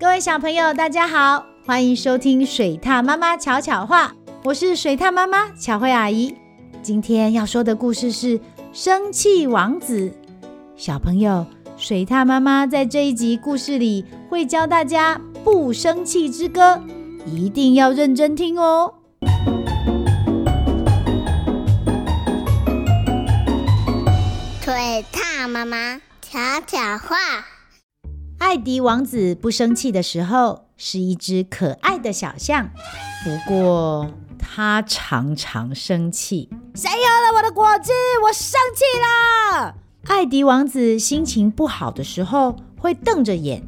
各位小朋友，大家好，欢迎收听水獭妈妈巧巧话，我是水獭妈妈巧慧阿姨。今天要说的故事是《生气王子》。小朋友，水獭妈妈在这一集故事里会教大家不生气之歌，一定要认真听哦。水獭妈妈巧巧话。艾迪王子不生气的时候，是一只可爱的小象。不过他常常生气。谁有了我的果汁？我生气了！艾迪王子心情不好的时候会瞪着眼。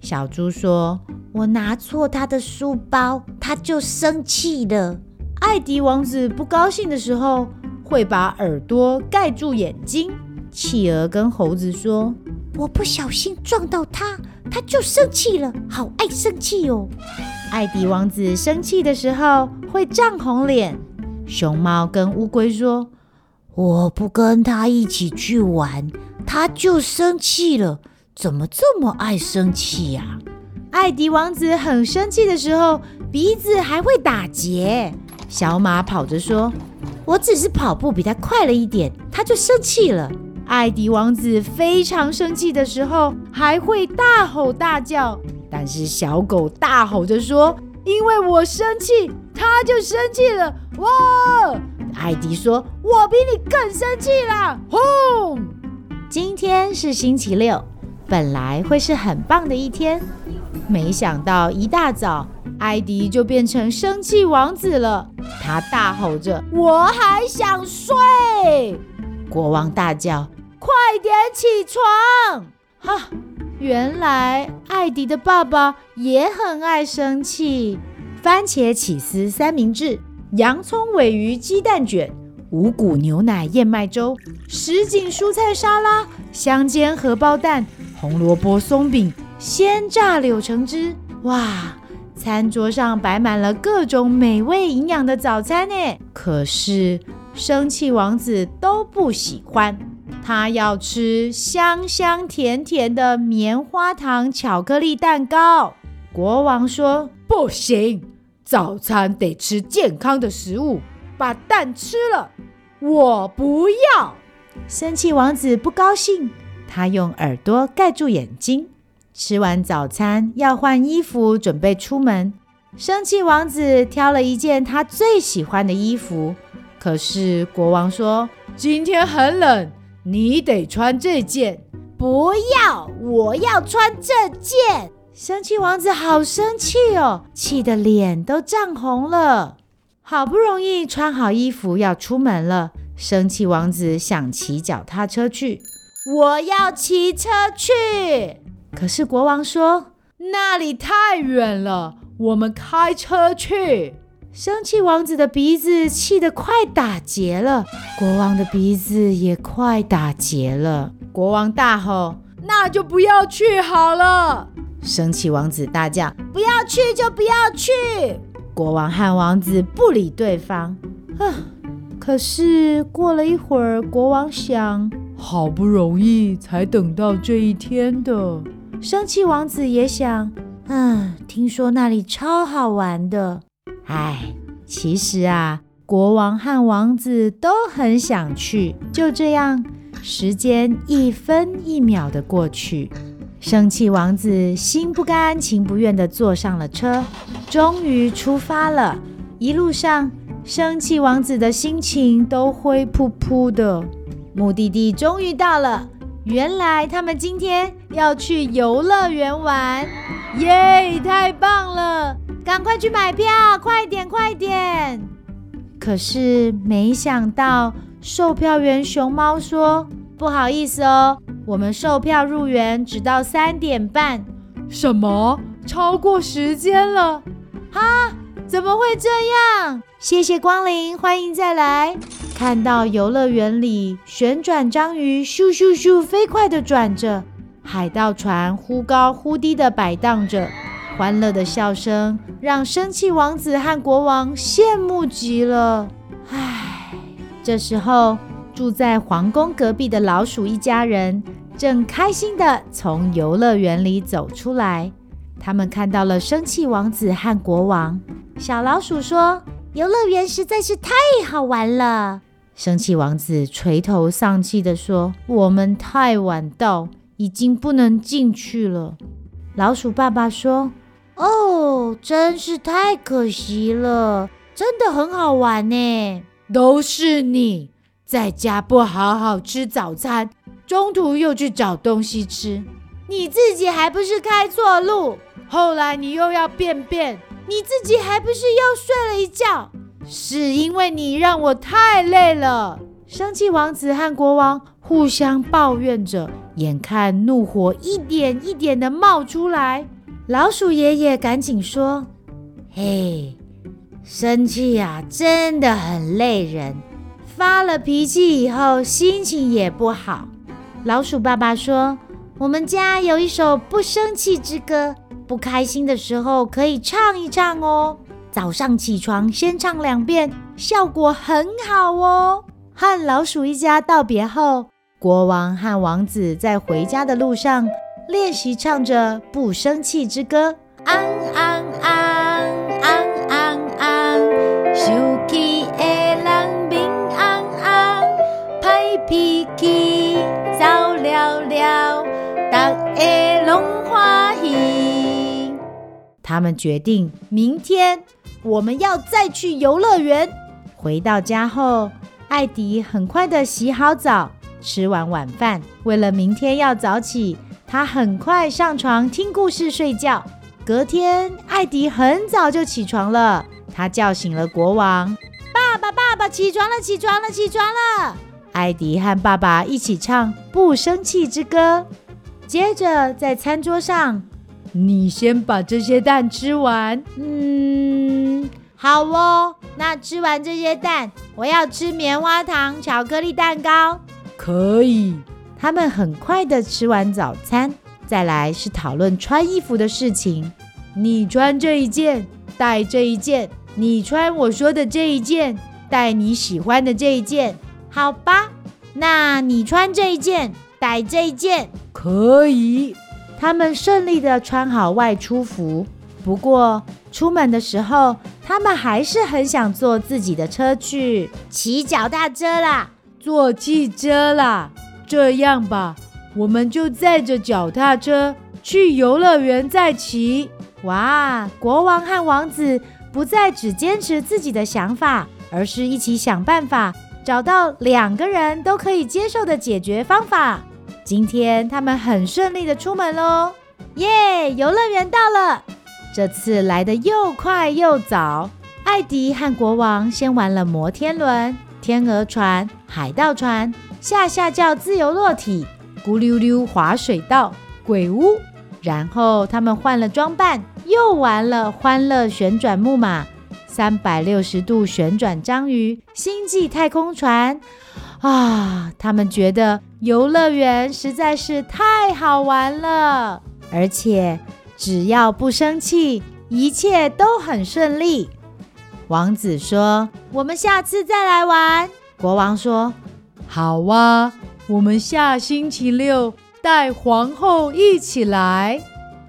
小猪说：“我拿错他的书包，他就生气了。”艾迪王子不高兴的时候会把耳朵盖住眼睛。企鹅跟猴子说：“我不小心撞到他，他就生气了，好爱生气哦。”艾迪王子生气的时候会涨红脸。熊猫跟乌龟说：“我不跟他一起去玩，他就生气了，怎么这么爱生气呀？”艾迪王子很生气的时候，鼻子还会打结。小马跑着说：“我只是跑步比他快了一点，他就生气了。”艾迪王子非常生气的时候，还会大吼大叫。但是小狗大吼着说：“因为我生气，他就生气了。”哇！艾迪说：“我比你更生气啦。”轰！今天是星期六，本来会是很棒的一天，没想到一大早，艾迪就变成生气王子了。他大吼着：“我还想睡！”国王大叫。快点起床！哈，原来艾迪的爸爸也很爱生气。番茄起司三明治、洋葱尾鱼鸡蛋卷、五谷牛奶燕麦粥、什锦蔬菜沙拉、香煎荷包蛋、红萝卜松饼、鲜榨柳橙汁。哇，餐桌上摆满了各种美味营养的早餐呢。可是生气王子都不喜欢。他要吃香香甜甜的棉花糖巧克力蛋糕。国王说：“不行，早餐得吃健康的食物，把蛋吃了。”我不要。生气王子不高兴，他用耳朵盖住眼睛。吃完早餐要换衣服，准备出门。生气王子挑了一件他最喜欢的衣服，可是国王说：“今天很冷。”你得穿这件，不要！我要穿这件。生气王子好生气哦，气得脸都涨红了。好不容易穿好衣服要出门了，生气王子想骑脚踏车去。我要骑车去，可是国王说那里太远了，我们开车去。生气王子的鼻子气得快打结了，国王的鼻子也快打结了。国王大吼：“那就不要去好了！”生气王子大叫：“不要去就不要去！”国王和王子不理对方。啊！可是过了一会儿，国王想：好不容易才等到这一天的。生气王子也想：嗯，听说那里超好玩的。哎，其实啊，国王和王子都很想去。就这样，时间一分一秒的过去，生气王子心不甘情不愿的坐上了车，终于出发了。一路上，生气王子的心情都灰扑扑的。目的地终于到了，原来他们今天要去游乐园玩，耶，太棒了！赶快去买票，快点，快点！可是没想到，售票员熊猫说：“不好意思哦，我们售票入园只到三点半。”什么？超过时间了？哈？怎么会这样？谢谢光临，欢迎再来。看到游乐园里旋转章鱼咻咻咻飞快地转着，海盗船忽高忽低地摆荡着。欢乐的笑声让生气王子和国王羡慕极了。唉，这时候住在皇宫隔壁的老鼠一家人正开心地从游乐园里走出来。他们看到了生气王子和国王。小老鼠说：“游乐园实在是太好玩了。”生气王子垂头丧气地说：“我们太晚到，已经不能进去了。”老鼠爸爸说：“哦，真是太可惜了，真的很好玩呢。都是你在家不好好吃早餐，中途又去找东西吃，你自己还不是开错路？后来你又要便便，你自己还不是又睡了一觉？”是因为你让我太累了。生气王子和国王互相抱怨着，眼看怒火一点一点的冒出来。老鼠爷爷赶紧说：“嘿，生气呀，真的很累人。发了脾气以后，心情也不好。”老鼠爸爸说：“我们家有一首不生气之歌，不开心的时候可以唱一唱哦。”早上起床先唱两遍，效果很好哦。和老鼠一家道别后，国王和王子在回家的路上练习唱着不生气之歌。昂昂昂昂昂昂，生气的人面红红，歹脾气走了了，大家拢欢喜。他们决定明天。我们要再去游乐园。回到家后，艾迪很快的洗好澡，吃完晚饭。为了明天要早起，他很快上床听故事睡觉。隔天，艾迪很早就起床了，他叫醒了国王：“爸爸，爸爸，起床了，起床了，起床了！”艾迪和爸爸一起唱《不生气之歌》。接着，在餐桌上，你先把这些蛋吃完。嗯，好哦。那吃完这些蛋，我要吃棉花糖巧克力蛋糕。可以。他们很快的吃完早餐，再来是讨论穿衣服的事情。你穿这一件，带这一件；你穿我说的这一件，带你喜欢的这一件。好吧，那你穿这一件，带这一件。可以。他们顺利地穿好外出服，不过出门的时候，他们还是很想坐自己的车去骑脚踏车啦，坐汽车啦。这样吧，我们就载着脚踏车去游乐园再骑。哇！国王和王子不再只坚持自己的想法，而是一起想办法，找到两个人都可以接受的解决方法。今天他们很顺利的出门喽，耶！游乐园到了，这次来的又快又早。艾迪和国王先玩了摩天轮、天鹅船、海盗船、下下叫自由落体、咕溜溜滑水道、鬼屋，然后他们换了装扮，又玩了欢乐旋转木马、三百六十度旋转章鱼、星际太空船。啊，他们觉得游乐园实在是太好玩了，而且只要不生气，一切都很顺利。王子说：“我们下次再来玩。”国王说：“好啊，我们下星期六带皇后一起来。”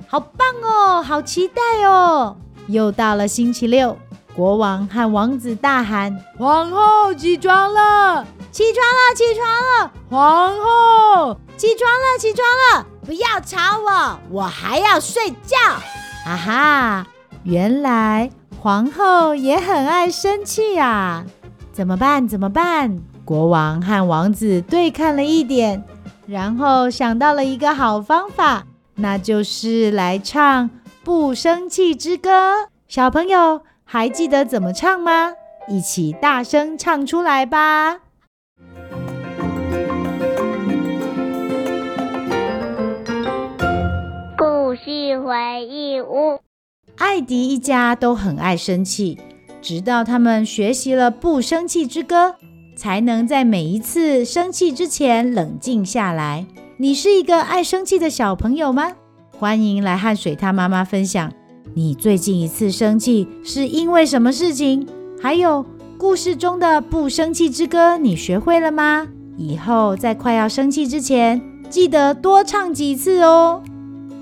好棒哦，好期待哦！又到了星期六，国王和王子大喊：“皇后起床了！”起床了，起床了，皇后！起床了，起床了！不要吵我，我还要睡觉。啊哈！原来皇后也很爱生气呀。怎么办？怎么办？国王和王子对看了一点，然后想到了一个好方法，那就是来唱《不生气之歌》。小朋友还记得怎么唱吗？一起大声唱出来吧！故事回忆屋，艾迪一家都很爱生气，直到他们学习了不生气之歌，才能在每一次生气之前冷静下来。你是一个爱生气的小朋友吗？欢迎来和水獭妈妈分享，你最近一次生气是因为什么事情？还有故事中的不生气之歌，你学会了吗？以后在快要生气之前，记得多唱几次哦。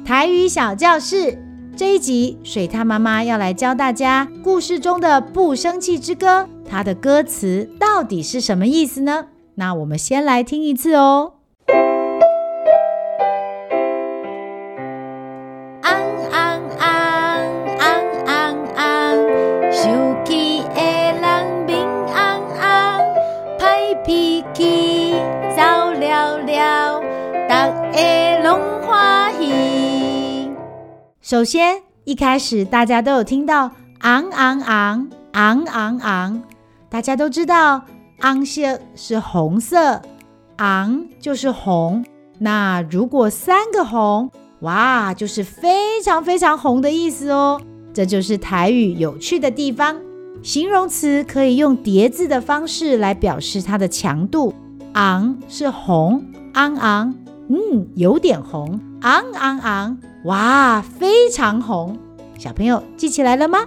台语小教室，这一集水獭妈妈要来教大家故事中的不生气之歌，它的歌词到底是什么意思呢？那我们先来听一次哦。首先，一开始大家都有听到昂昂昂昂昂昂，大家都知道。红色是红色，红就是红。那如果三个红，哇，就是非常非常红的意思哦。这就是台语有趣的地方。形容词可以用叠字的方式来表示它的强度。昂是红，红红，嗯，有点红。红红红，哇，非常红。小朋友记起来了吗？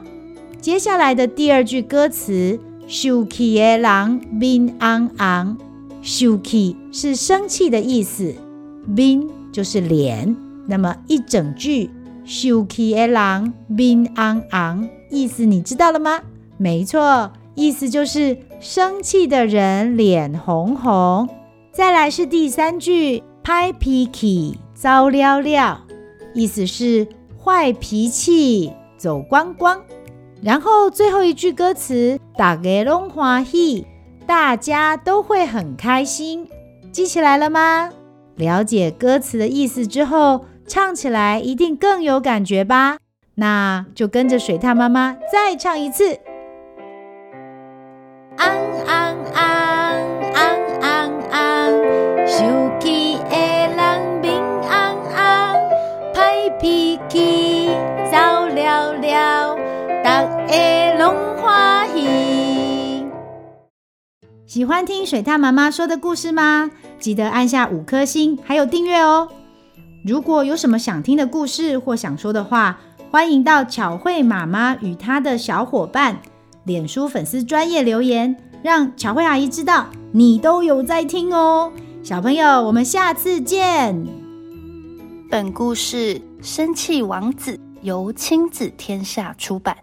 接下来的第二句歌词。生气的人面红红，生气是生气的意思，面就是脸。那么一整句生气的人面红红，意思你知道了吗？没错，意思就是生气的人脸红红。再来是第三句，拍脾气走了了，意思是坏脾气走光光。然后最后一句歌词，大家拢欢喜，大家都会很开心，记起来了吗？了解歌词的意思之后，唱起来一定更有感觉吧？那就跟着水獭妈妈再唱一次。喜欢听水獭妈妈说的故事吗？记得按下五颗星，还有订阅哦。如果有什么想听的故事或想说的话，欢迎到巧慧妈妈与她的小伙伴脸书粉丝专业留言，让巧慧阿姨知道你都有在听哦。小朋友，我们下次见。本故事《生气王子》由亲子天下出版。